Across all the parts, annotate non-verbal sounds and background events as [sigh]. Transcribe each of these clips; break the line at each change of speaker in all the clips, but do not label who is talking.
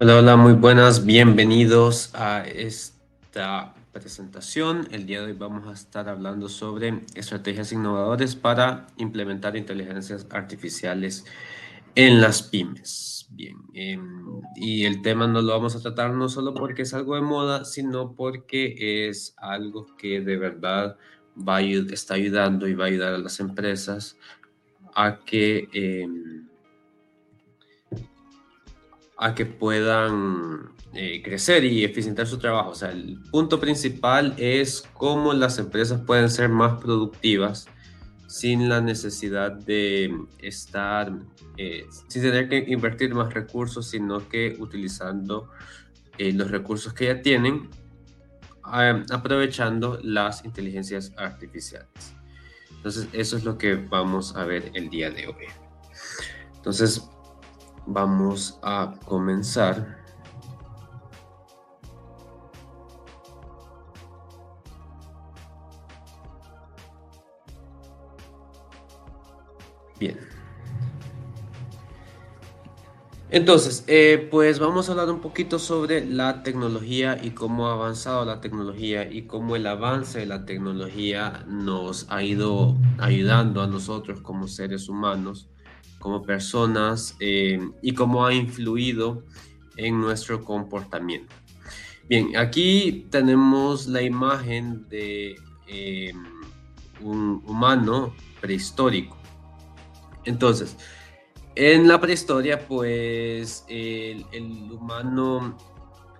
Hola, hola, muy buenas, bienvenidos a esta presentación. El día de hoy vamos a estar hablando sobre estrategias innovadoras para implementar inteligencias artificiales en las pymes. Bien, em, y el tema no lo vamos a tratar no solo porque es algo de moda, sino porque es algo que de verdad va está ayudando y va a ayudar a las empresas a que... Em, a que puedan eh, crecer y eficientar su trabajo. O sea, el punto principal es cómo las empresas pueden ser más productivas sin la necesidad de estar, eh, sin tener que invertir más recursos, sino que utilizando eh, los recursos que ya tienen, aprovechando las inteligencias artificiales. Entonces, eso es lo que vamos a ver el día de hoy. Entonces, vamos a comenzar. Bien. Entonces, eh, pues vamos a hablar un poquito sobre la tecnología y cómo ha avanzado la tecnología y cómo el avance de la tecnología nos ha ido ayudando a nosotros como seres humanos como personas eh, y cómo ha influido en nuestro comportamiento. Bien, aquí tenemos la imagen de eh, un humano prehistórico. Entonces, en la prehistoria, pues el, el humano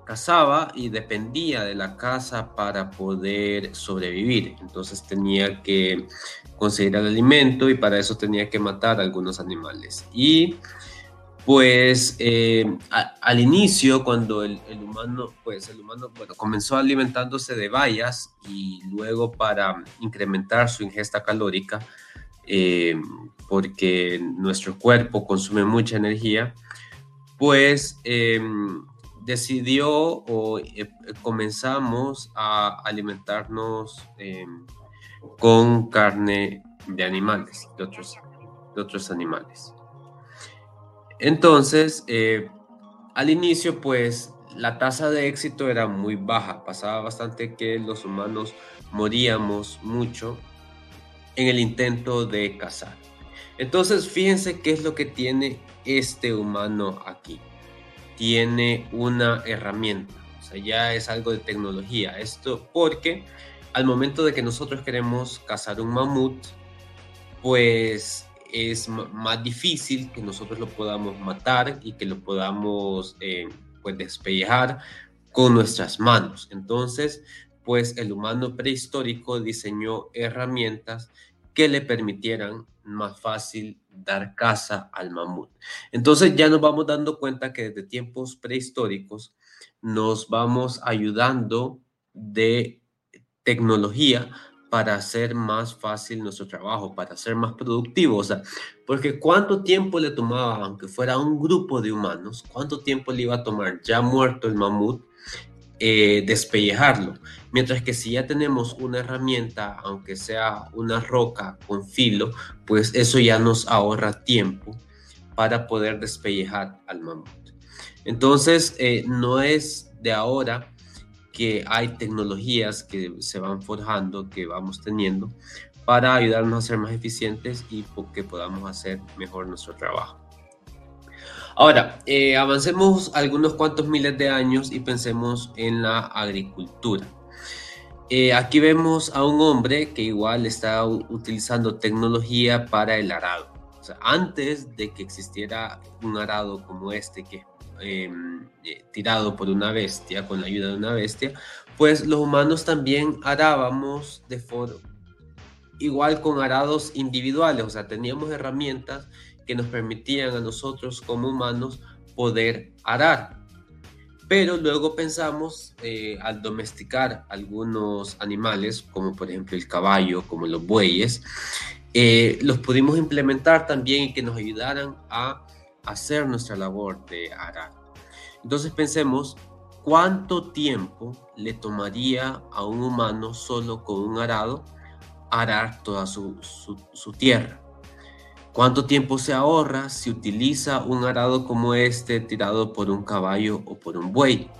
cazaba y dependía de la caza para poder sobrevivir. Entonces tenía que conseguir el alimento y para eso tenía que matar algunos animales. Y pues eh, al inicio, cuando el, humano, pues el humano, bueno, comenzó alimentándose de bayas y luego para incrementar su ingesta calórica, eh, porque nuestro cuerpo consume mucha energía, pues em, decidió o eh, comenzamos a alimentarnos em, con carne de animales, de otros, de otros animales. Entonces, eh, al inicio, pues la tasa de éxito era muy baja. Pasaba bastante que los humanos moríamos mucho en el intento de cazar. Entonces, fíjense qué es lo que tiene este humano aquí tiene una herramienta, o sea, ya es algo de tecnología. Esto porque al momento de que nosotros queremos cazar un mamut, pues es más difícil que nosotros lo podamos matar y que lo podamos eh, pues despellejar con nuestras manos. Entonces, pues el humano prehistórico diseñó herramientas que le permitieran más fácil dar caza al mamut. Entonces ya nos vamos dando cuenta que desde tiempos prehistóricos nos vamos ayudando de tecnología para hacer más fácil nuestro trabajo, para ser más productivos. O sea, porque cuánto tiempo le tomaba, aunque fuera un grupo de humanos, cuánto tiempo le iba a tomar ya muerto el mamut eh, despellejarlo. Mientras que si ya tenemos una herramienta, aunque sea una roca con filo, pues eso ya nos ahorra tiempo para poder despellejar al mamut. Entonces, eh, no es de ahora que hay tecnologías que se van forjando, que vamos teniendo, para ayudarnos a ser más eficientes y que podamos hacer mejor nuestro trabajo. Ahora, eh, avancemos algunos cuantos miles de años y pensemos en la agricultura. Eh, aquí vemos a un hombre que igual está utilizando tecnología para el arado. Antes de que existiera un arado como este, que em, eh, tirado por una bestia, con la ayuda de una bestia, pues los humanos también arábamos de forma igual con arados individuales, o sea, teníamos herramientas que nos permitían a nosotros como humanos poder arar. Pero luego pensamos eh, al domesticar algunos animales, como por ejemplo el caballo, como los bueyes, eh, los pudimos implementar también y que nos ayudaran a hacer nuestra labor de arar. Entonces pensemos cuánto tiempo le tomaría a un humano solo con un arado arar toda su, su tierra ¿Cuánto tiempo se ahorra si utiliza un arado como este tirado por un caballo o por un buey?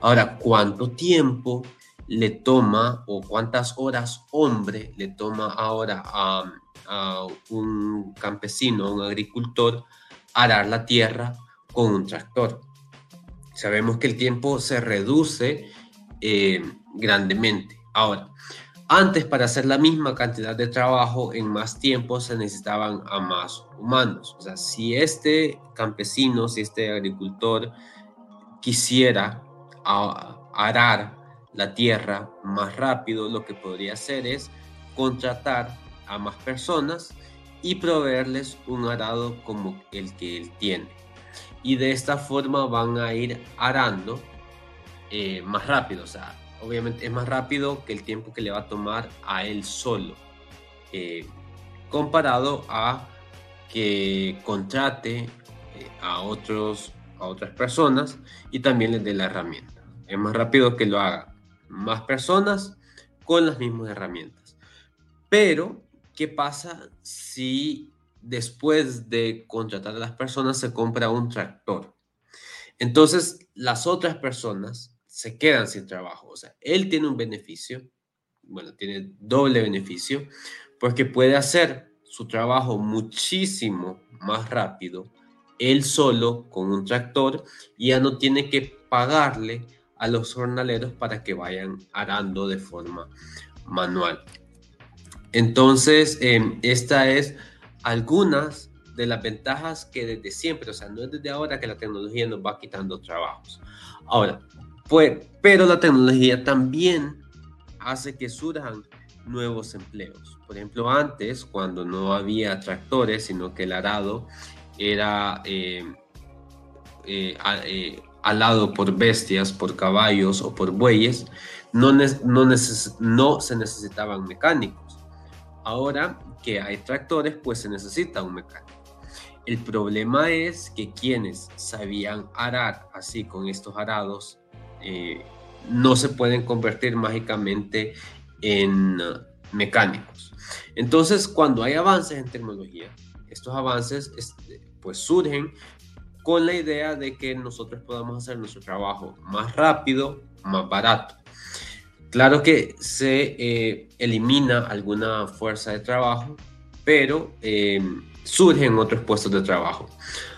Ahora, ¿cuánto tiempo le toma o cuántas horas hombre le toma ahora a, un campesino, un agricultor, arar la tierra con un tractor? Sabemos que el tiempo se reduce eh, grandemente. Ahora, antes, para hacer la misma cantidad de trabajo en más tiempo, se necesitaban a más humanos. O sea, si este campesino, si este agricultor quisiera arar la tierra más rápido, lo que podría hacer es contratar a más personas y proveerles un arado como el que él tiene. Y de esta forma van a ir arando eh, más rápido. O sea, obviamente es más rápido que el tiempo que le va a tomar a él solo, eh, comparado a que contrate eh, a, otros, a otras personas y también les dé la herramienta. Es más rápido que lo haga más personas con las mismas herramientas. Pero, ¿qué pasa si después de contratar a las personas se compra un tractor? Entonces, las otras personas se quedan sin trabajo. O sea, él tiene un beneficio, bueno, tiene doble beneficio, porque puede hacer su trabajo muchísimo más rápido, él solo con un tractor, y ya no tiene que pagarle a los jornaleros para que vayan arando de forma manual. Entonces, eh, esta es algunas de las ventajas que desde siempre, o sea, no es desde ahora que la tecnología nos va quitando trabajos. Ahora, pues, pero la tecnología también hace que surjan nuevos empleos. Por ejemplo, antes, cuando no había tractores, sino que el arado era eh, eh, eh, alado por bestias, por caballos o por bueyes, no, no, no se necesitaban mecánicos. Ahora que hay tractores, pues se necesita un mecánico. El problema es que quienes sabían arar así con estos arados eh, no se pueden convertir mágicamente en uh, mecánicos. Entonces, cuando hay avances en tecnología, estos avances este, pues surgen con la idea de que nosotros podamos hacer nuestro trabajo más rápido, más barato. Claro que se eh, elimina alguna fuerza de trabajo, pero eh, surgen otros puestos de trabajo.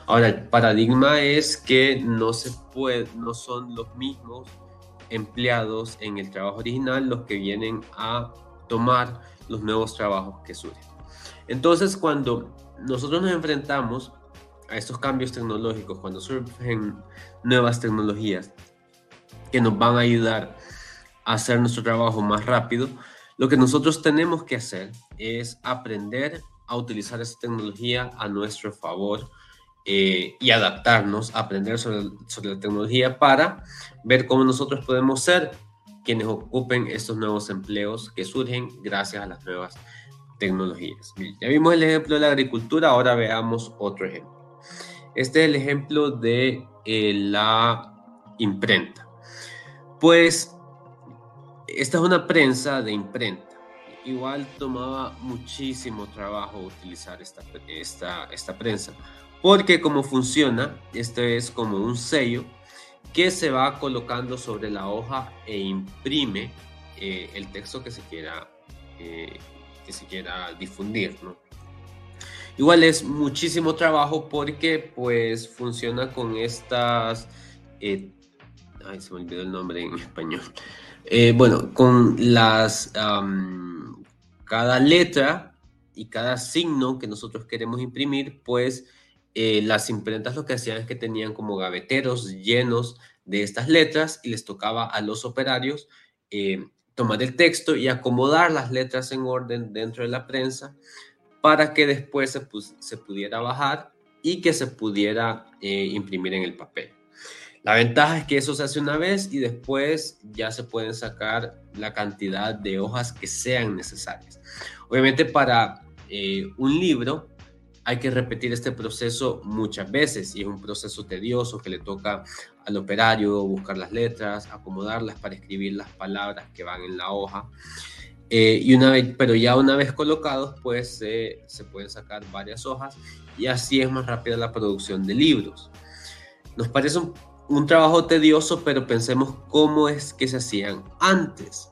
Ahora, el paradigma es que no se puede, no son los mismos empleados en el trabajo original los que vienen a tomar los nuevos trabajos que surgen. Entonces, cuando nosotros nos enfrentamos a estos cambios tecnológicos, cuando surgen nuevas tecnologías que nos van a ayudar a hacer nuestro trabajo más rápido, lo que nosotros tenemos que hacer es aprender a utilizar esa tecnología a nuestro favor eh, y adaptarnos, aprender sobre, la tecnología para ver cómo nosotros podemos ser quienes ocupen estos nuevos empleos que surgen gracias a las nuevas tecnologías. Ya vimos el ejemplo de la agricultura, ahora veamos otro ejemplo. Este es el ejemplo de eh, la imprenta. Pues esta es una prensa de imprenta igual tomaba muchísimo trabajo utilizar esta prensa, porque como funciona, esto es como un sello que se va colocando sobre la hoja e imprime eh, el texto que se quiera, eh, que se quiera difundir, ¿no? Igual es muchísimo trabajo porque pues funciona con estas... Eh, ay, se me olvidó el nombre en español. bueno, con las cada letra y cada signo que nosotros queremos imprimir, pues eh, las imprentas lo que hacían es que tenían como gaveteros llenos de estas letras y les tocaba a los operarios eh, tomar el texto y acomodar las letras en orden dentro de la prensa para que después se, se pudiera bajar y que se pudiera eh, imprimir en el papel. La ventaja es que eso se hace una vez y después ya se pueden sacar la cantidad de hojas que sean necesarias. Obviamente para un libro hay que repetir este proceso muchas veces y es un proceso tedioso que le toca al operario buscar las letras, acomodarlas para escribir las palabras que van en la hoja. Eh, y una vez, pero ya una vez colocados, pues se pueden sacar varias hojas y así es más rápida la producción de libros. Nos parece un, un trabajo tedioso, pero pensemos cómo es que se hacían antes.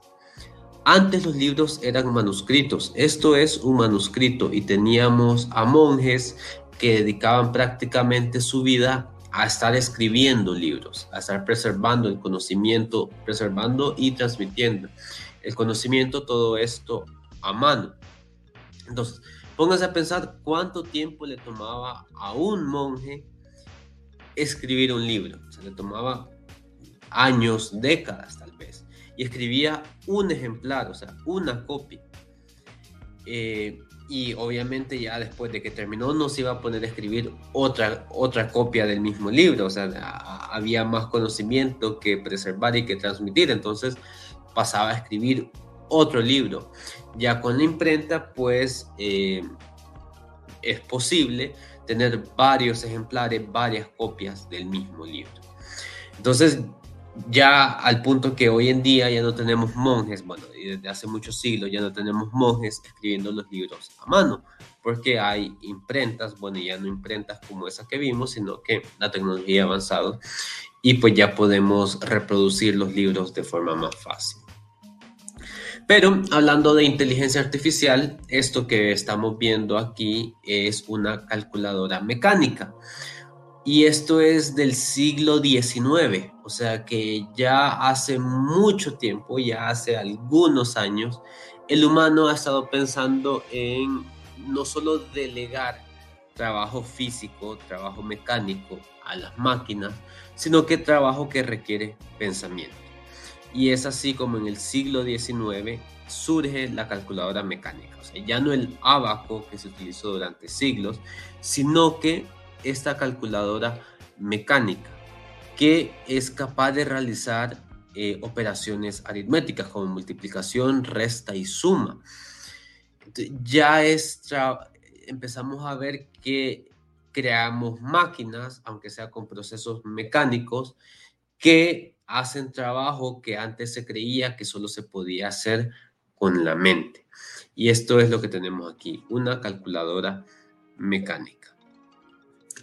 Antes los libros eran manuscritos, esto es un manuscrito y teníamos a monjes que dedicaban prácticamente su vida a estar escribiendo libros, a estar preservando el conocimiento, preservando y transmitiendo el conocimiento, todo esto a mano. Entonces, pónganse a pensar cuánto tiempo le tomaba a un monje escribir un libro. Se le tomaba años, décadas. Y escribía un ejemplar, o sea, una copia. Eh, y obviamente ya después de que terminó no se iba a poner a escribir otra, otra copia del mismo libro, o sea, había más conocimiento que preservar y que transmitir, entonces pasaba a escribir otro libro. Ya con la imprenta, pues eh, es posible tener varios ejemplares, varias copias del mismo libro. Entonces, ya al punto que hoy en día ya no tenemos monjes, bueno, y desde hace muchos siglos ya no tenemos monjes escribiendo los libros a mano, porque hay imprentas, bueno, ya no imprentas como esas que vimos, sino que la tecnología ha avanzado y pues ya podemos reproducir los libros de forma más fácil. Pero hablando de inteligencia artificial, esto que estamos viendo aquí es una calculadora mecánica. Y esto es del siglo XIX, o sea que ya hace mucho tiempo, ya hace algunos años, el humano ha estado pensando en no solo delegar trabajo físico, trabajo mecánico a las máquinas, sino que trabajo que requiere pensamiento. Y es así como en el siglo XIX surge la calculadora mecánica. O sea, ya no el abaco que se utilizó durante siglos, sino que esta calculadora mecánica que es capaz de realizar eh, operaciones aritméticas como multiplicación, resta y suma. ya empezamos a ver que creamos máquinas, aunque sea con procesos mecánicos, que hacen trabajo que antes se creía que solo se podía hacer con la mente. Y esto es lo que tenemos aquí, una calculadora mecánica.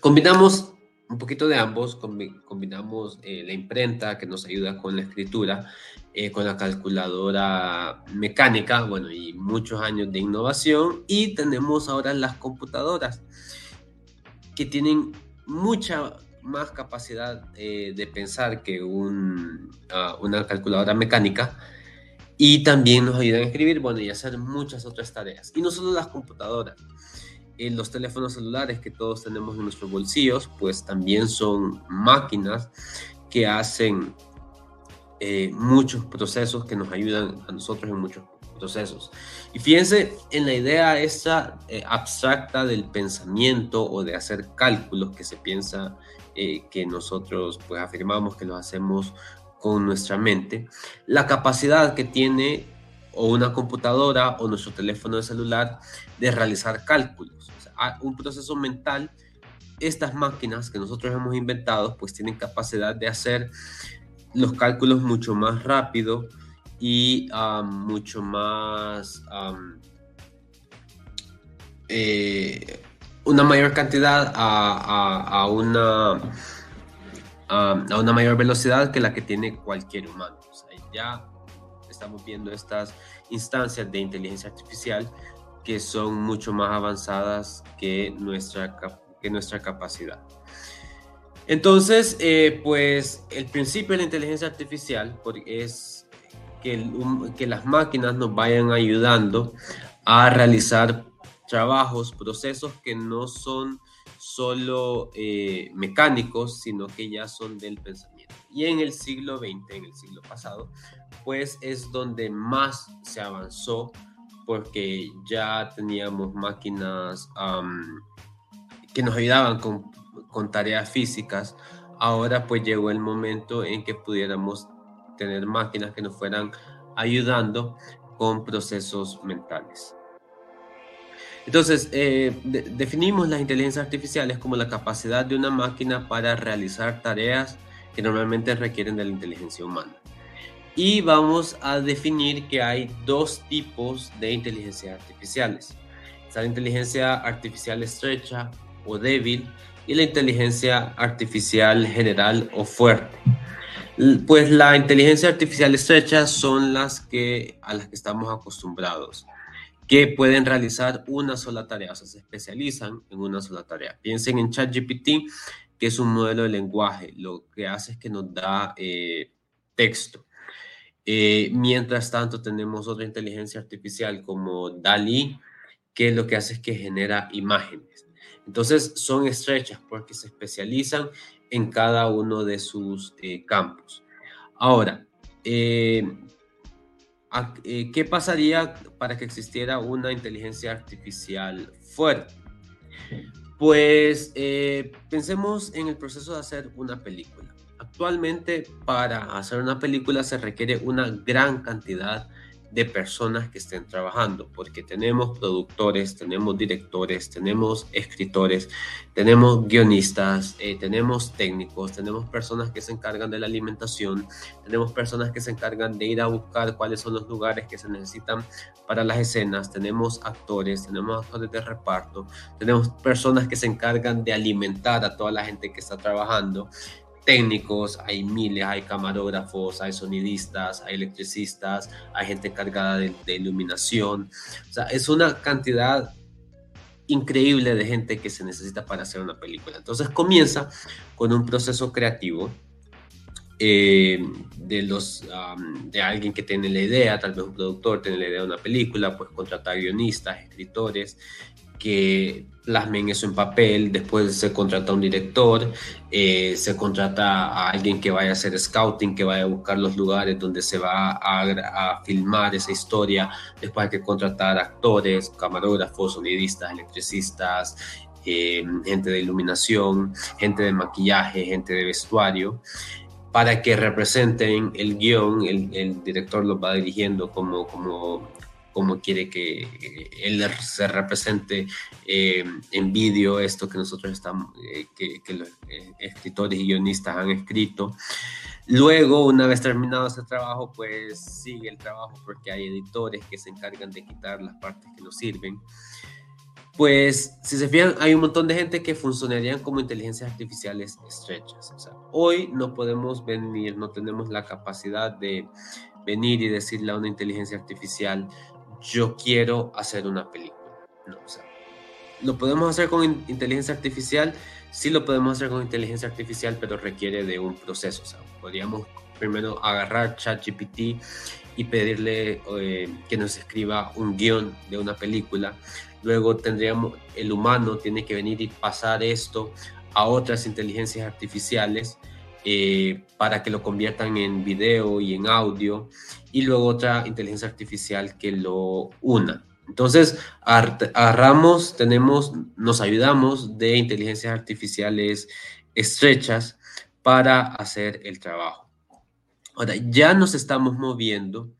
Combinamos un poquito de ambos, combinamos eh, la imprenta que nos ayuda con la escritura, eh, con la calculadora mecánica, bueno, y muchos años de innovación, y tenemos ahora las computadoras que tienen mucha más capacidad eh, de pensar que ah, una calculadora mecánica y también nos ayudan a escribir, bueno, y hacer muchas otras tareas. Y no solo las computadoras, en los teléfonos celulares que todos tenemos en nuestros bolsillos, pues también son máquinas que hacen eh, muchos procesos que nos ayudan a nosotros en muchos procesos. Y fíjense en la idea esa eh, abstracta del pensamiento o de hacer cálculos que se piensa eh, que nosotros pues afirmamos que los hacemos con nuestra mente, la capacidad que tiene o una computadora o nuestro teléfono de celular de realizar cálculos. un proceso mental, estas máquinas que nosotros hemos inventado, pues tienen capacidad de hacer los cálculos mucho más rápido y mucho más eh, una mayor cantidad a, una, a, una mayor velocidad que la que tiene cualquier humano. O sea, ya estamos viendo estas instancias de inteligencia artificial que son mucho más avanzadas que nuestra, que nuestra capacidad. Entonces, eh, pues el principio de la inteligencia artificial es que, que las máquinas nos vayan ayudando a realizar trabajos, procesos que no son solo eh, mecánicos, sino que ya son del pensamiento. Y en el siglo XX, en el siglo pasado, pues es donde más se avanzó porque ya teníamos máquinas que nos ayudaban con, tareas físicas. Ahora pues llegó el momento en que pudiéramos tener máquinas que nos fueran ayudando con procesos mentales. Entonces, eh, definimos las inteligencias artificiales como la capacidad de una máquina para realizar tareas que normalmente requieren de la inteligencia humana. Y vamos a definir que hay dos tipos de inteligencias artificiales. La inteligencia artificial estrecha o débil y la inteligencia artificial general o fuerte. Pues la inteligencia artificial estrecha son las que a las que estamos acostumbrados, que pueden realizar una sola tarea, o sea, se especializan en una sola tarea. Piensen en ChatGPT, que es un modelo de lenguaje, lo que hace es que nos da eh, texto. Eh, mientras tanto, tenemos otra inteligencia artificial como DALI, que lo que hace es que genera imágenes. Entonces, son estrechas porque se especializan en cada uno de sus eh, campos. Ahora, eh, ¿qué pasaría para que existiera una inteligencia artificial fuerte? Pues pensemos en el proceso de hacer una película. Actualmente para hacer una película se requiere una gran cantidad de personas que estén trabajando, porque tenemos productores, tenemos directores, tenemos escritores, tenemos guionistas, eh, tenemos técnicos, tenemos personas que se encargan de la alimentación, tenemos personas que se encargan de ir a buscar cuáles son los lugares que se necesitan para las escenas, tenemos actores, tenemos actores de reparto, tenemos personas que se encargan de alimentar a toda la gente que está trabajando técnicos, hay miles, hay camarógrafos, hay sonidistas, hay electricistas, hay gente encargada de, iluminación. O sea, es una cantidad increíble de gente que se necesita para hacer una película. Entonces comienza con un proceso creativo eh, de, los, de alguien que tiene la idea, tal vez un productor tiene la idea de una película, pues contratar guionistas, escritores, que plasmen eso en papel, después se contrata a un director, eh, se contrata a alguien que vaya a hacer scouting, que vaya a buscar los lugares donde se va a, filmar esa historia, después hay que contratar actores, camarógrafos, sonidistas, electricistas, eh, gente de iluminación, gente de maquillaje, gente de vestuario para que representen el guion, el, el director lo va dirigiendo como, como cómo quiere que él se represente eh, en vídeo esto que nosotros estamos, eh, que, los eh, escritores y guionistas han escrito. Luego, una vez terminado ese trabajo, pues sigue el trabajo porque hay editores que se encargan de quitar las partes que no sirven. Pues, si se fijan, hay un montón de gente que funcionarían como inteligencias artificiales estrechas. O sea, hoy no podemos venir, no tenemos la capacidad de venir y decirle a una inteligencia artificial, yo quiero hacer una película. No, o sea, lo podemos hacer con inteligencia artificial, sí lo podemos hacer con inteligencia artificial, pero requiere de un proceso. O sea, podríamos primero agarrar ChatGPT y pedirle eh, que nos escriba un guion de una película. Luego tendríamos, el humano tiene que venir y pasar esto a otras inteligencias artificiales eh, para que lo conviertan en video y en audio y luego otra inteligencia artificial que lo una. Entonces, agarramos, tenemos, nos ayudamos de inteligencias artificiales estrechas para hacer el trabajo. Ahora, ya nos estamos moviendo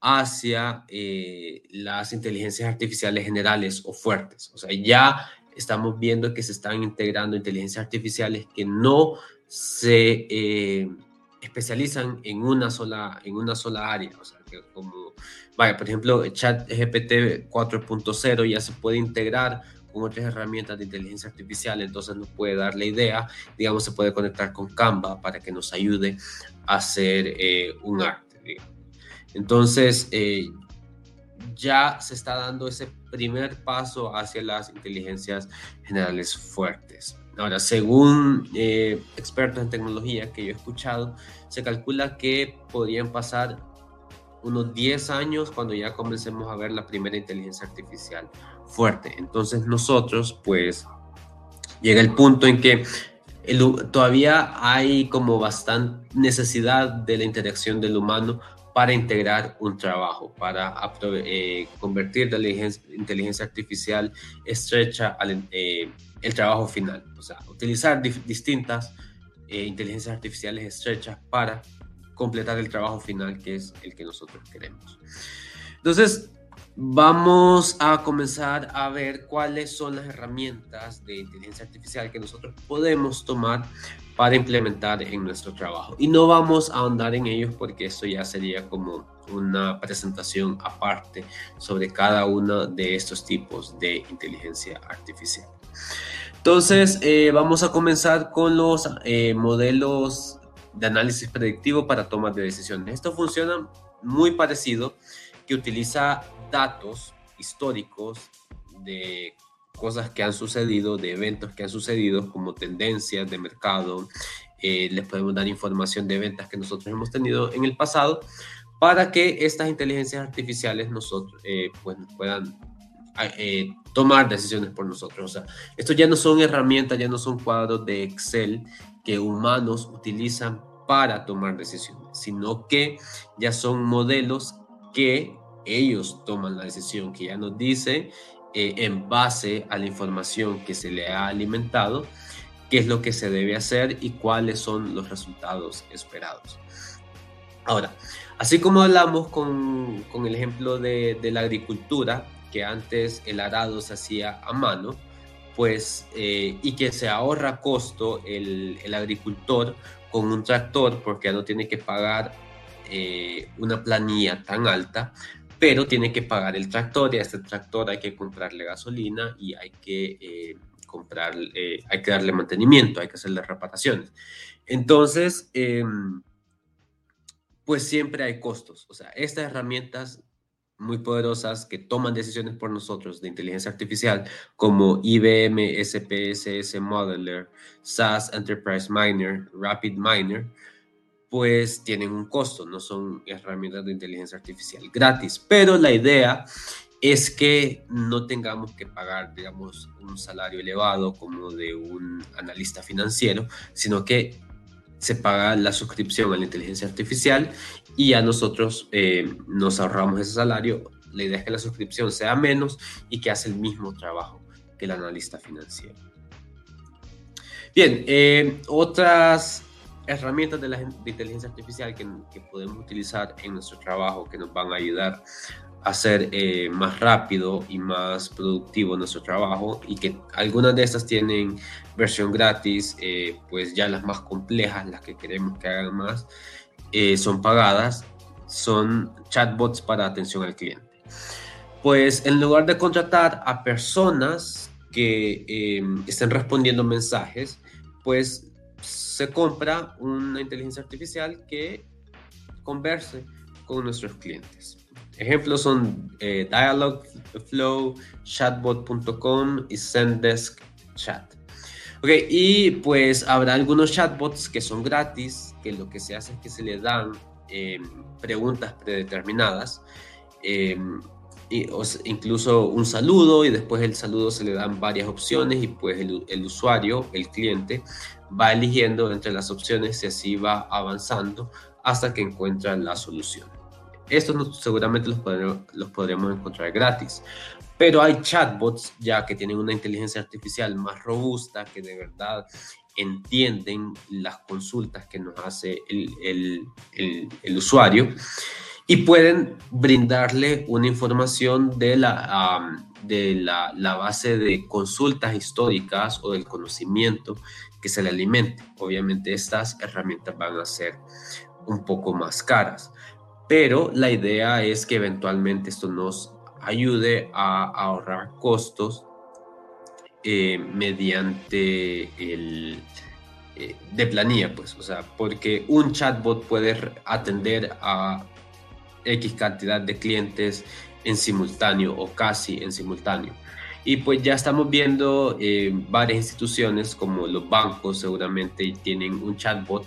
hacia eh, las inteligencias artificiales generales o fuertes. O sea, ya estamos viendo que se están integrando inteligencias artificiales que no se... Eh, especializan en una sola, en una sola área. O sea, que como, vaya, por ejemplo, chat GPT 4.0 ya se puede integrar con otras herramientas de inteligencia artificial, entonces nos puede dar la idea, digamos, se puede conectar con Canva para que nos ayude a hacer eh, un arte. Entonces, eh, ya se está dando ese primer paso hacia las inteligencias generales fuertes. Ahora, según eh, expertos en tecnología que yo he escuchado, se calcula que podrían pasar unos 10 años cuando ya comencemos a ver la primera inteligencia artificial fuerte. Entonces nosotros, pues, llega el punto en que todavía hay como bastante necesidad de la interacción del humano para integrar un trabajo, para eh, convertir la inteligencia, artificial estrecha al eh, el trabajo final. O sea, utilizar distintas eh, inteligencias artificiales estrechas para completar el trabajo final que es el que nosotros queremos. Entonces, vamos a comenzar a ver cuáles son las herramientas de inteligencia artificial que nosotros podemos tomar para implementar en nuestro trabajo. Y no vamos a ahondar en ellos porque eso ya sería como una presentación aparte sobre cada uno de estos tipos de inteligencia artificial. Entonces, eh, vamos a comenzar con los eh, modelos de análisis predictivo para tomas de decisiones. Esto funciona muy parecido, que utiliza datos históricos de cosas que han sucedido, de eventos que han sucedido, como tendencias de mercado. Eh, les podemos dar información de ventas que nosotros hemos tenido en el pasado para que estas inteligencias artificiales nosotros, eh, pues, puedan eh, tomar decisiones por nosotros. O sea, esto ya no son herramientas, ya no son cuadros de Excel que humanos utilizan para tomar decisiones, sino que ya son modelos que ellos toman la decisión, que ya nos dice eh, en base a la información que se le ha alimentado, qué es lo que se debe hacer y cuáles son los resultados esperados. Ahora, así como hablamos con, con el ejemplo de, de, la agricultura, que antes el arado se hacía a mano, pues, eh, y que se ahorra costo el, el, agricultor con un tractor porque ya no tiene que pagar eh, una planilla tan alta, pero tiene que pagar el tractor y a este tractor hay que comprarle gasolina y hay que eh, comprar, eh, hay que darle mantenimiento, hay que hacerle reparaciones. Entonces, em, pues siempre hay costos. O sea, estas herramientas muy poderosas que toman decisiones por nosotros de inteligencia artificial, como IBM SPSS Modeler, SAS Enterprise Miner, Rapid Miner, pues tienen un costo, no son herramientas de inteligencia artificial gratis, pero la idea es que no tengamos que pagar, digamos, un salario elevado como de un analista financiero, sino que se paga la suscripción a la inteligencia artificial y a nosotros eh, nos ahorramos ese salario. La idea es que la suscripción sea menos y que hace el mismo trabajo que el analista financiero. Bien, eh, otras herramientas de la inteligencia artificial que, podemos utilizar en nuestro trabajo que nos van a ayudar a ser eh, más rápido y más productivo nuestro trabajo y que algunas de estas tienen versión gratis, eh, pues ya las más complejas, las que queremos que hagan más, eh, son pagadas, son chatbots para atención al cliente. Pues en lugar de contratar a personas que estén respondiendo mensajes, pues se compra una inteligencia artificial que converse con nuestros clientes. Ejemplos son eh, Dialogflow, chatbot.com y Zendesk Chat. Ok, y pues habrá algunos chatbots que son gratis, que lo que se hace es que se le dan em, preguntas predeterminadas, em, y, incluso un saludo, y después el saludo se le dan varias opciones, y pues el usuario, el cliente, va eligiendo entre las opciones y así va avanzando hasta que encuentra la solución. Estos seguramente los, podremos encontrar gratis, pero hay chatbots ya que tienen una inteligencia artificial más robusta, que de verdad entienden las consultas que nos hace el usuario y pueden brindarle una información de la, de la, la, base de consultas históricas o del conocimiento que se le alimente. Obviamente estas herramientas van a ser un poco más caras, pero la idea es que eventualmente esto nos ayude a ahorrar costos eh, mediante el eh, de planilla, pues, o sea, porque un chatbot puede atender a X cantidad de clientes en simultáneo o casi en simultáneo. Y pues ya estamos viendo eh, varias instituciones como los bancos seguramente tienen un chatbot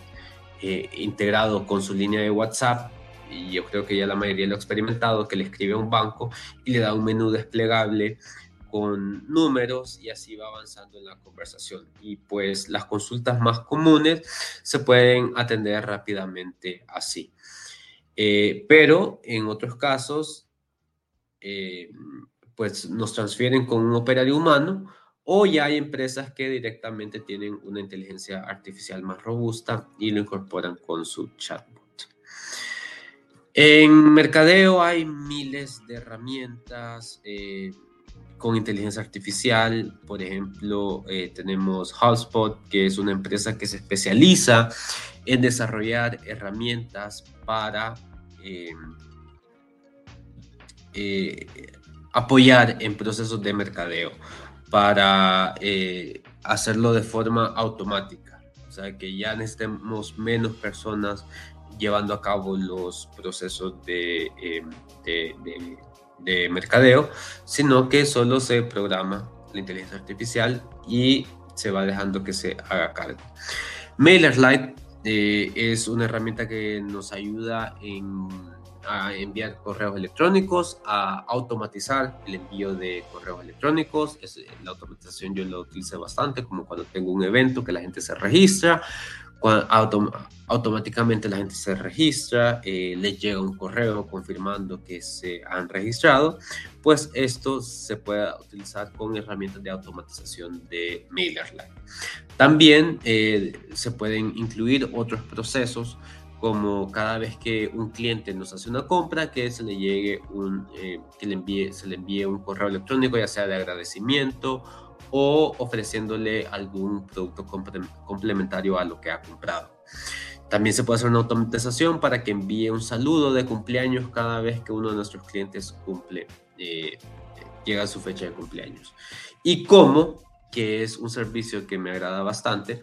eh, integrado con su línea de WhatsApp y yo creo que ya la mayoría lo ha experimentado, que le escribe a un banco y le da un menú desplegable con números y así va avanzando en la conversación. Y pues las consultas más comunes se pueden atender rápidamente así. Eh, pero en otros casos, pues nos transfieren con un operario humano o ya hay empresas que directamente tienen una inteligencia artificial más robusta y lo incorporan con su chatbot. En mercadeo hay miles de herramientas eh, con inteligencia artificial. Por ejemplo, eh, tenemos HubSpot, que es una empresa que se especializa en desarrollar herramientas para em, eh, apoyar en procesos de mercadeo, para hacerlo de forma automática. O sea, que ya necesitemos menos personas llevando a cabo los procesos em, de, de, mercadeo, sino que solo se programa la inteligencia artificial y se va dejando que se haga cargo. MailerLite eh, es una herramienta que nos ayuda en, a enviar correos electrónicos, a automatizar el envío de correos electrónicos. Es, la automatización yo la utilizo bastante, como cuando tengo un evento que la gente se registra, automáticamente la gente se registra, eh, les llega un correo confirmando que se han registrado, pues esto se puede utilizar con herramientas de automatización de MailerLite. También eh, se pueden incluir otros procesos como cada vez que un cliente nos hace una compra, que se le llegue un, eh, que le envíe, se le envíe un correo electrónico, ya sea de agradecimiento o ofreciéndole algún producto complementario a lo que ha comprado. También se puede hacer una automatización para que envíe un saludo de cumpleaños cada vez que uno de nuestros clientes cumple, eh, llega a su fecha de cumpleaños. Y como, que es un servicio que me agrada bastante,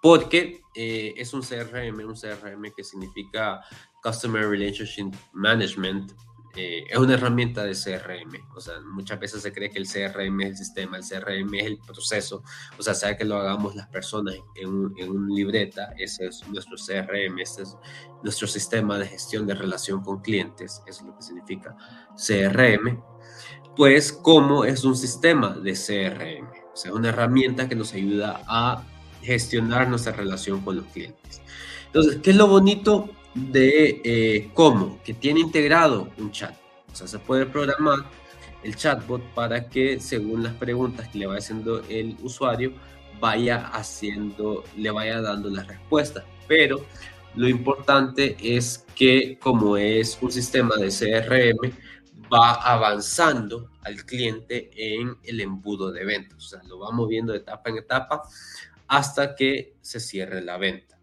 porque eh, es un CRM, un CRM que significa Customer Relationship Management eh, es una herramienta de CRM. O sea, muchas veces se cree que el CRM es el sistema, el CRM es el proceso. O sea, sea que lo hagamos las personas en, un, una libreta, ese es nuestro CRM, ese es nuestro sistema de gestión de relación con clientes, eso es lo que significa CRM. Pues, ¿cómo es un sistema de CRM? O sea, una herramienta que nos ayuda a gestionar nuestra relación con los clientes. Entonces, ¿qué es lo bonito de eh, cómo, que tiene integrado un chat. O sea, se puede programar el chatbot para que según las preguntas que le va haciendo el usuario, vaya haciendo, le vaya dando las respuestas. Pero lo importante es que como es un sistema de CRM, va avanzando al cliente en el embudo de ventas. O sea, lo va moviendo de etapa en etapa hasta que se cierre la venta.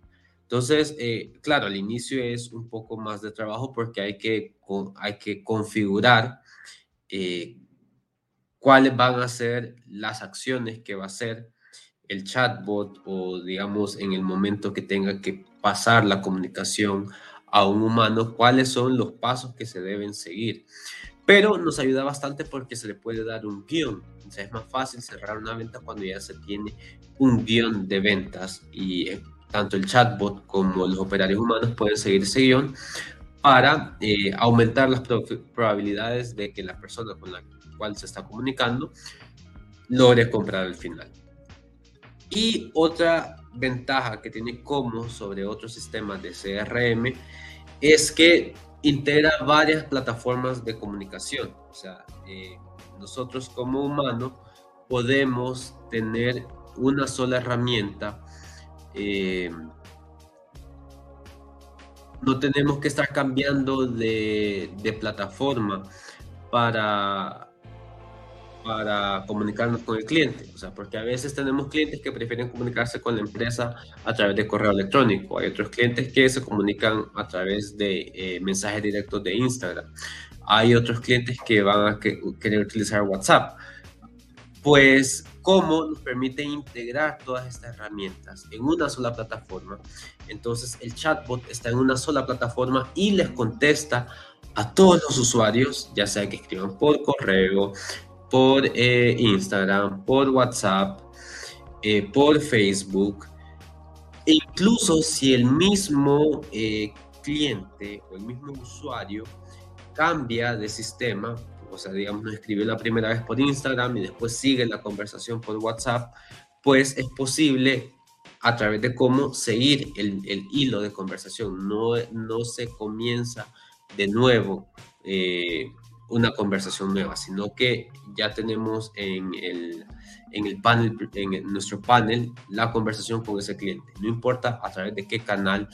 Entonces, eh, claro, al inicio es un poco más de trabajo porque hay que, hay que configurar eh, cuáles van a ser las acciones que va a hacer el chatbot o, digamos, en el momento que tenga que pasar la comunicación a un humano, cuáles son los pasos que se deben seguir. Pero nos ayuda bastante porque se le puede dar un guion. O sea, es más fácil cerrar una venta cuando ya se tiene un guion de ventas y tanto el chatbot como los operarios humanos pueden seguir ese guion para eh, aumentar las probabilidades de que la persona con la cual se está comunicando logre comprar al final. Y otra ventaja que tiene Como sobre otros sistemas de CRM es que integra varias plataformas de comunicación. O sea, eh, nosotros como humanos podemos tener una sola herramienta eh, no tenemos que estar cambiando de, plataforma para, para comunicarnos con el cliente. O sea, porque a veces tenemos clientes que prefieren comunicarse con la empresa a través de correo electrónico. Hay otros clientes que se comunican a través de eh, mensajes directos de Instagram. Hay otros clientes que van a querer utilizar WhatsApp. Pues cómo nos permite integrar todas estas herramientas en una sola plataforma. Entonces el chatbot está en una sola plataforma y les contesta a todos los usuarios, ya sea que escriban por correo, por eh, Instagram, por WhatsApp, eh, por Facebook. E incluso si el mismo eh, cliente o el mismo usuario cambia de sistema, o sea, digamos, nos escribió la primera vez por Instagram y después sigue la conversación por WhatsApp, pues es posible a través de cómo seguir el, hilo de conversación. No, no se comienza de nuevo eh, una conversación nueva, sino que ya tenemos en el, en el panel, en nuestro panel, la conversación con ese cliente. No importa a través de qué canal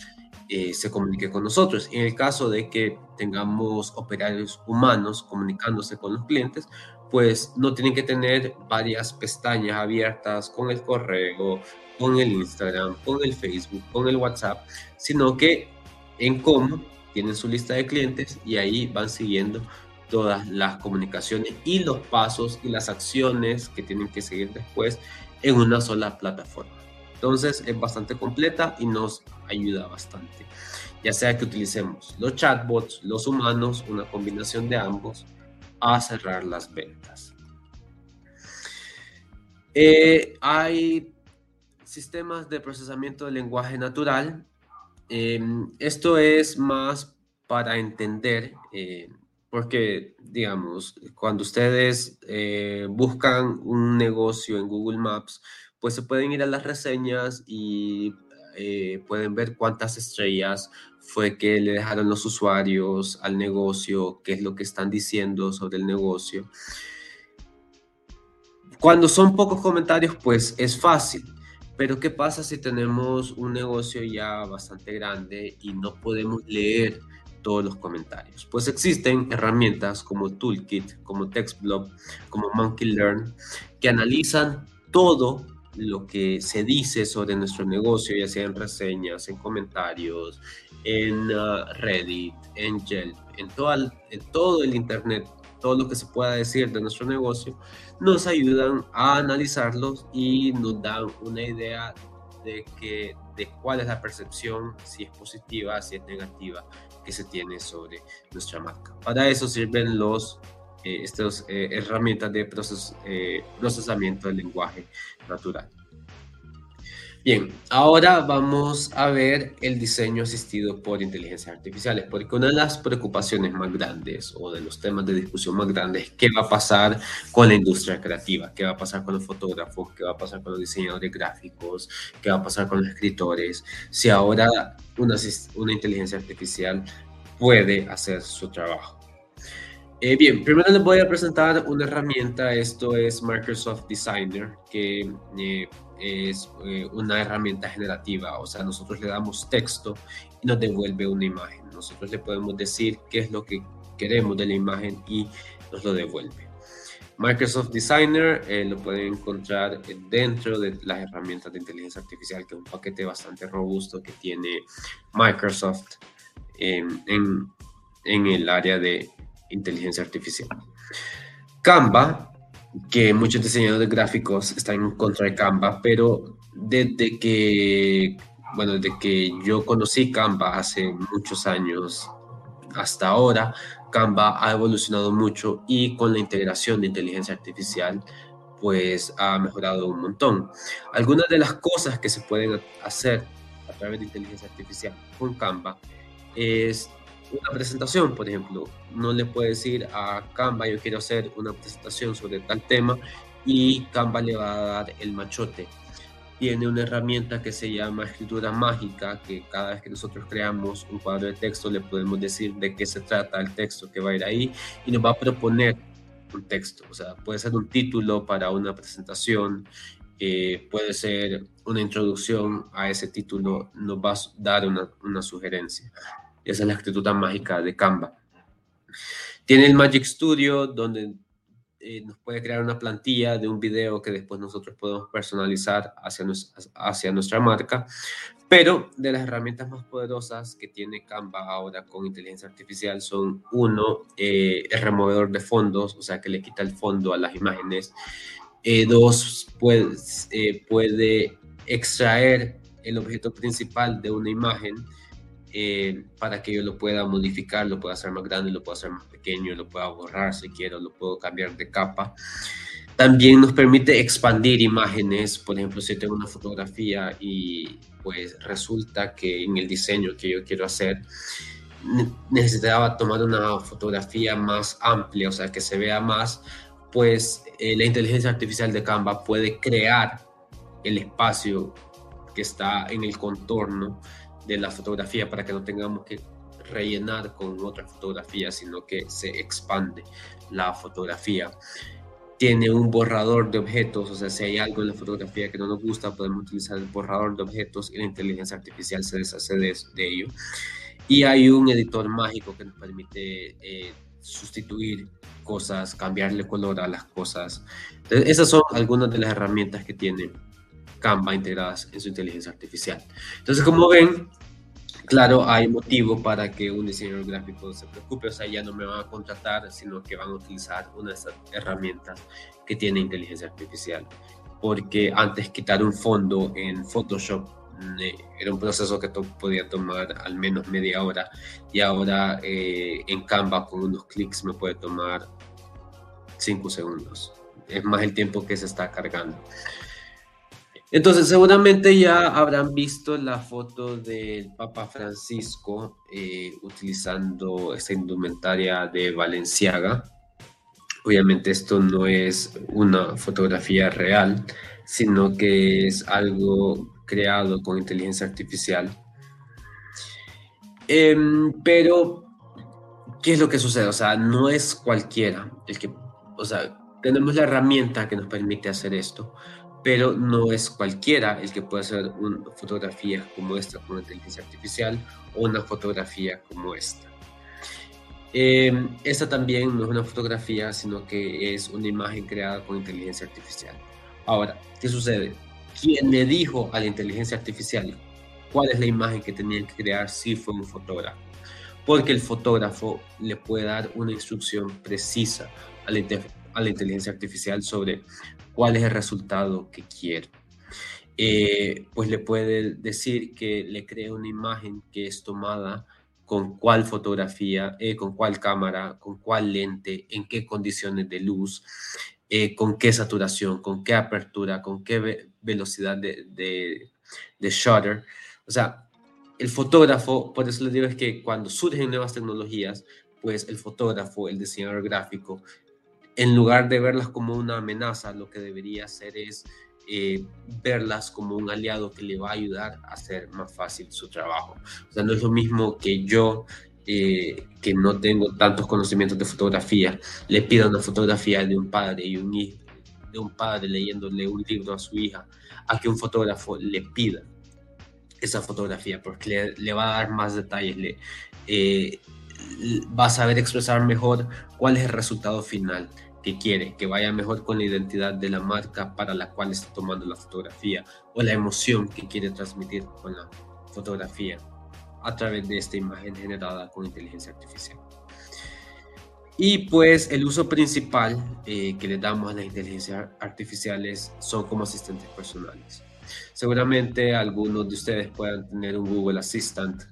eh, se comunique con nosotros. En el caso de que tengamos operarios humanos comunicándose con los clientes, pues no tienen que tener varias pestañas abiertas con el correo, con el Instagram, con el Facebook, con el WhatsApp, sino que en cómo tienen su lista de clientes y ahí van siguiendo todas las comunicaciones y los pasos y las acciones que tienen que seguir después en una sola plataforma. Entonces es bastante completa y nos ayuda bastante. Ya sea que utilicemos los chatbots, los humanos, una combinación de ambos, a cerrar las ventas. Eh, hay sistemas de procesamiento de lenguaje natural. Em, esto es más para entender eh, porque, digamos, cuando ustedes eh, buscan un negocio en Google Maps, pues se pueden ir a las reseñas y eh, pueden ver cuántas estrellas fue que le dejaron los usuarios al negocio, qué es lo que están diciendo sobre el negocio. Cuando son pocos comentarios, pues es fácil. Pero ¿qué pasa si tenemos un negocio ya bastante grande y no podemos leer todos los comentarios. Pues existen herramientas como Toolkit, como TextBlob, como Monkey Learn, que analizan todo lo que se dice sobre nuestro negocio, ya sea en reseñas, en comentarios, en uh, Reddit, en Yelp, en en todo el Internet, todo lo que se pueda decir de nuestro negocio, nos ayudan a analizarlos y nos dan una idea de, que, de cuál es la percepción, si es positiva, si es negativa que se tiene sobre nuestra marca. Para eso sirven los eh, estas eh, herramientas de proces, eh, procesamiento del lenguaje natural. Bien, ahora vamos a ver el diseño asistido por inteligencias artificiales, porque una de las preocupaciones más grandes o de los temas de discusión más grandes es qué va a pasar con la industria creativa, qué va a pasar con los fotógrafos, qué va a pasar con los diseñadores gráficos, qué va a pasar con los escritores, si ahora una, una inteligencia artificial puede hacer su trabajo. Eh, bien, primero les voy a presentar una herramienta, esto es Microsoft Designer, que eh, es eh, una herramienta generativa, o sea, nosotros le damos texto y nos devuelve una imagen. Nosotros le podemos decir qué es lo que queremos de la imagen y nos lo devuelve. Microsoft Designer lo pueden encontrar dentro de las herramientas de inteligencia artificial, que es un paquete bastante robusto que tiene Microsoft en, en el área de inteligencia artificial. Canva que muchos diseñadores gráficos están en contra de Canva, pero desde que, bueno, desde que yo conocí Canva hace muchos años hasta ahora, Canva ha evolucionado mucho y con la integración de inteligencia artificial, pues ha mejorado un montón. Algunas de las cosas que se pueden hacer a través de inteligencia artificial con Canva es una presentación, por ejemplo. No le puede decir a Canva, yo quiero hacer una presentación sobre tal tema y Canva le va a dar el machote. Tiene una herramienta que se llama escritura mágica, que cada vez que nosotros creamos un cuadro de texto le podemos decir de qué se trata el texto que va a ir ahí y nos va a proponer un texto. O sea, puede ser un título para una presentación, eh, puede ser una introducción a ese título, nos va a dar una, una sugerencia. Esa es la escritura mágica de Canva. Tiene el Magic Studio, donde eh, nos puede crear una plantilla de un video que después nosotros podemos personalizar hacia, hacia nuestra marca. Pero de las herramientas más poderosas que tiene Canva ahora con inteligencia artificial son, uno, eh, el removedor de fondos, o sea, que le quita el fondo a las imágenes. Eh, dos, puede, puede extraer el objeto principal de una imagen eh, para que yo lo pueda modificar, lo pueda hacer más grande, lo pueda hacer más pequeño, lo pueda borrar si quiero, lo puedo cambiar de capa. También nos permite expandir imágenes, por ejemplo, si tengo una fotografía y pues resulta que en el diseño que yo quiero hacer necesitaba tomar una fotografía más amplia, o sea, que se vea más, pues eh, la inteligencia artificial de Canva puede crear el espacio que está en el contorno de la fotografía para que no tengamos que rellenar con otra fotografía, sino que se expande la fotografía. tiene un borrador de objetos, o sea, si hay algo en la fotografía que no nos gusta, podemos utilizar el borrador de objetos y la inteligencia artificial se deshace de, ello. Y hay un editor mágico que nos permite eh, sustituir cosas, cambiarle color a las cosas. Entonces, esas son algunas de las herramientas que tiene Canva integradas en su inteligencia artificial. Entonces, como ven, claro, hay motivo para que un diseñador gráfico se preocupe, o sea, ya no me van a contratar, sino que van a utilizar una de esas herramientas que tiene inteligencia artificial. Porque antes quitar un fondo en Photoshop mm, eh, era un proceso que podía tomar al menos media hora y ahora eh, en Canva con unos clics me puede tomar 5 segundos. Es más el tiempo que se está cargando. Entonces, seguramente ya habrán visto la foto del Papa Francisco eh, utilizando esta indumentaria de Valenciaga. Obviamente esto no es una fotografía real, sino que es algo creado con inteligencia artificial. Em, pero, ¿qué es lo que sucede? O sea, no es cualquiera el que, o sea, tenemos la herramienta que nos permite hacer esto, pero no es cualquiera el que puede hacer una fotografía como esta con inteligencia artificial o una fotografía como esta. Em, esta también no es una fotografía, sino que es una imagen creada con inteligencia artificial. Ahora, ¿qué sucede? ¿Quién le dijo a la inteligencia artificial cuál es la imagen que tenía que crear si fue un fotógrafo? Porque el fotógrafo le puede dar una instrucción precisa a la, a la inteligencia artificial sobre cuál es el resultado que quiere. Eh, pues le puede decir que le cree una imagen que es tomada con cuál fotografía, eh, con cuál cámara, con cuál lente, en qué condiciones de luz, eh, con qué saturación, con qué apertura, con qué velocidad de, shutter. O sea, el fotógrafo, por eso les digo es que cuando surgen nuevas tecnologías, pues el fotógrafo, el diseñador gráfico, en lugar de verlas como una amenaza, lo que debería hacer es eh, verlas como un aliado que le va a ayudar a hacer más fácil su trabajo. O sea, no es lo mismo que yo, eh, que no tengo tantos conocimientos de fotografía, le pida una fotografía de un padre y un hijo, de un padre leyéndole un libro a su hija, a que un fotógrafo le pida esa fotografía, porque le, va a dar más detalles, le, eh, va a saber expresar mejor cuál es el resultado final que quiere, que vaya mejor con la identidad de la marca para la cual está tomando la fotografía o la emoción que quiere transmitir con la fotografía a través de esta imagen generada con inteligencia artificial. Y pues el uso principal eh, que le damos a las inteligencias artificiales son como asistentes personales. Seguramente algunos de ustedes puedan tener un Google Assistant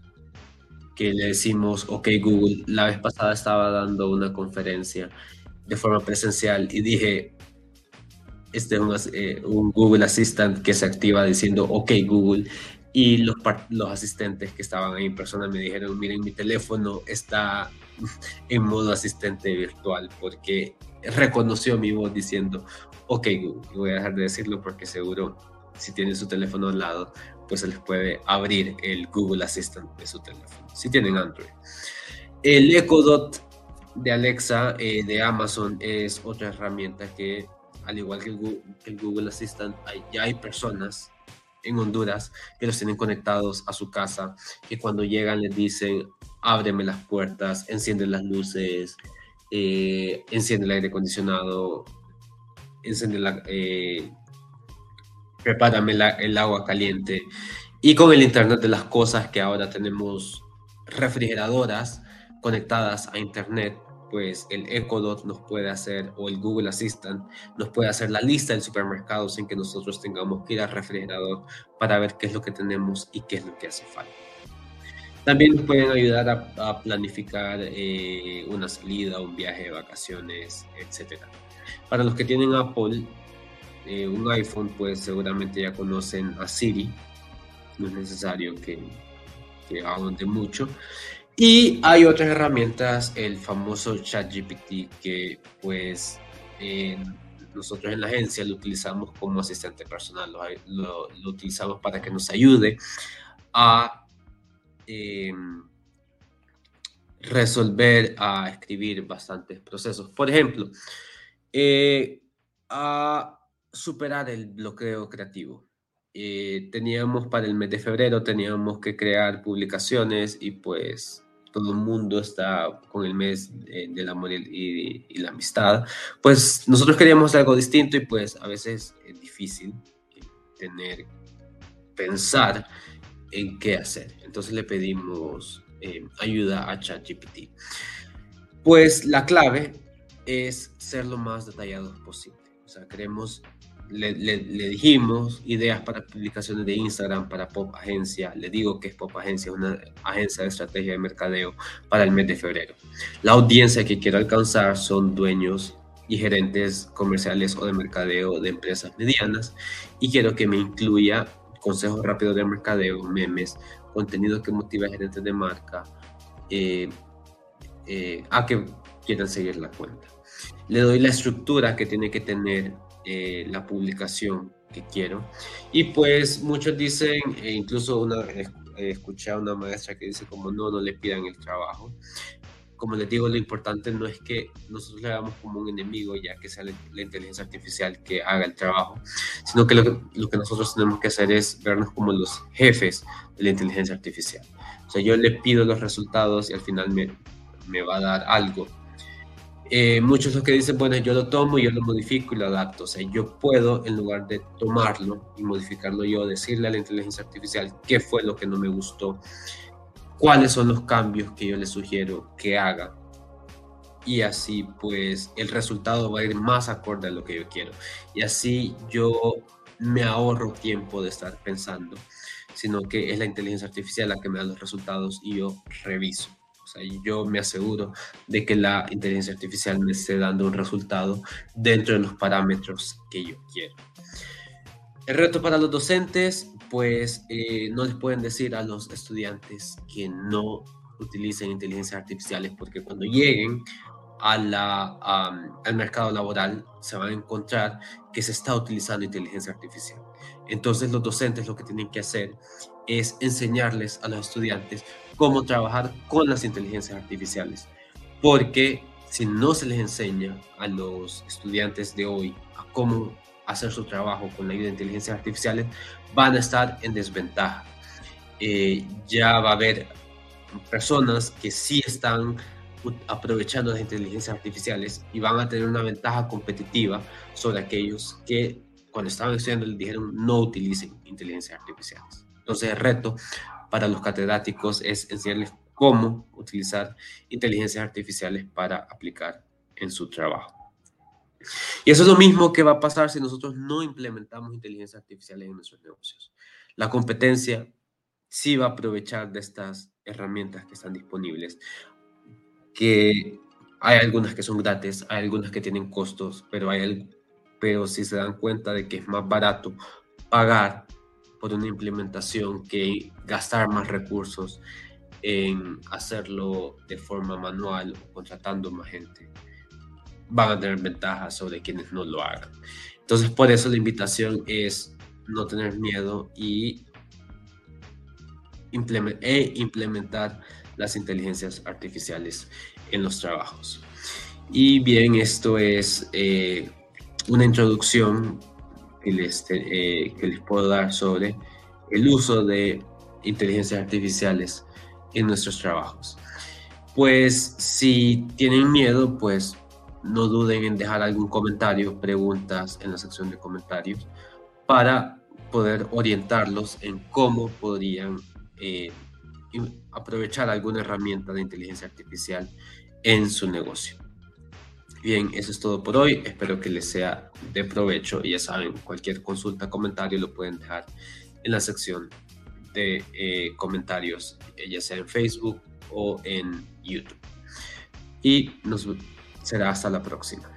que le decimos, ok Google, la vez pasada estaba dando una conferencia de forma presencial y dije, este es eh, un, Google Assistant que se activa diciendo, ok Google, y los, los asistentes que estaban ahí en persona me dijeron, miren, mi teléfono está [laughs] en modo asistente virtual porque reconoció mi voz diciendo, ok Google, voy a dejar de decirlo porque seguro si tienen su teléfono al lado, pues se les puede abrir el Google Assistant de su teléfono, si tienen Android. El Echo Dot de Alexa eh, de Amazon es otra herramienta que, al igual que el Google, Assistant, ya hay personas en Honduras que los tienen conectados a su casa, que cuando llegan les dicen, ábreme las puertas, enciende las luces, eh, enciende el aire acondicionado, enciende la, eh, prepárame el agua caliente. Y con el Internet de las Cosas, que ahora tenemos refrigeradoras conectadas a Internet, pues el Echo Dot nos puede hacer, o el Google Assistant nos puede hacer la lista del supermercado sin que nosotros tengamos que ir al refrigerador para ver qué es lo que tenemos y qué es lo que hace falta. También nos pueden ayudar a, planificar eh, una salida, un viaje de vacaciones, etc. Para los que tienen Apple, eh, un iPhone, pues seguramente ya conocen a Siri. No es necesario que, que de mucho. Y hay otras herramientas, el famoso ChatGPT, que pues nosotros en la agencia lo utilizamos como asistente personal, lo, utilizamos para que nos ayude a em, resolver, a escribir bastantes procesos. Por ejemplo, eh, a superar el bloqueo creativo. Eh, teníamos para el mes de febrero, teníamos que crear publicaciones y pues todo el mundo está con el mes del amor y, la amistad. Pues nosotros queríamos algo distinto y pues a veces es difícil tener, pensar en qué hacer. Entonces le pedimos eh, ayuda a ChatGPT. Pues la clave es ser lo más detallados posible. O sea, queremos, le, dijimos ideas para publicaciones de Instagram para Pop Agencia. Le digo que es Pop Agencia, una agencia de estrategia de mercadeo para el mes de febrero. La audiencia que quiero alcanzar son dueños y gerentes comerciales o de mercadeo de empresas medianas y quiero que me incluya consejos rápidos de mercadeo, memes, contenido que motive a gerentes de marca eh, eh, a que quieran seguir la cuenta. Le doy la estructura que tiene que tener eh, la publicación que quiero. Y pues muchos dicen, e incluso una, escuché a una maestra que dice como no, no le pidan el trabajo como les digo, lo importante no es que nosotros le hagamos como un enemigo, ya que sea la, inteligencia artificial que haga el trabajo, sino que lo, que lo, que nosotros tenemos que hacer es vernos como los jefes de la inteligencia artificial. O sea, yo le pido los resultados y al final me, me va a dar algo. Eh, muchos lo que dicen, bueno, yo lo tomo, yo lo modifico y lo adapto. O sea, yo puedo, en lugar de tomarlo y modificarlo yo, decirle a la inteligencia artificial qué fue lo que no me gustó cuáles son los cambios que yo le sugiero que haga. Y así pues el resultado va a ir más acorde a lo que yo quiero. Y así yo me ahorro tiempo de estar pensando, sino que es la inteligencia artificial la que me da los resultados y yo reviso. O sea, yo me aseguro de que la inteligencia artificial me esté dando un resultado dentro de los parámetros que yo quiero. El reto para los docentes, pues eh, no les pueden decir a los estudiantes que no utilicen inteligencias artificiales porque cuando lleguen a la, al mercado laboral se van a encontrar que se está utilizando inteligencia artificial. Entonces los docentes lo que tienen que hacer es enseñarles a los estudiantes cómo trabajar con las inteligencias artificiales. Porque si no se les enseña a los estudiantes de hoy a cómo hacer su trabajo con la ayuda de inteligencias artificiales, van a estar en desventaja. Eh, ya va a haber personas que sí están aprovechando las inteligencias artificiales y van a tener una ventaja competitiva sobre aquellos que cuando estaban estudiando les dijeron no utilicen inteligencias artificiales. Entonces el reto para los catedráticos es enseñarles cómo utilizar inteligencias artificiales para aplicar en su trabajo. Y eso es lo mismo que va a pasar si nosotros no implementamos inteligencia artificial en nuestros negocios. La competencia sí va a aprovechar de estas herramientas que están disponibles, que hay algunas que son gratis, hay algunas que tienen costos, pero, hay, pero si se dan cuenta de que es más barato pagar por una implementación que gastar más recursos en hacerlo de forma manual o contratando más gente van a tener ventajas sobre quienes no lo hagan. Entonces, por eso la invitación es no tener miedo y e implementar las inteligencias artificiales en los trabajos. Y bien, esto es eh, una introducción que les, eh, que les puedo dar sobre el uso de inteligencias artificiales en nuestros trabajos. Pues si tienen miedo, pues no duden en dejar algún comentario, preguntas en la sección de comentarios para poder orientarlos en cómo podrían eh, aprovechar alguna herramienta de inteligencia artificial en su negocio. Bien, eso es todo por hoy. Espero que les sea de provecho y ya saben, cualquier consulta, comentario lo pueden dejar en la sección de eh, comentarios, ya sea en Facebook o en YouTube. Y nos Será hasta la próxima.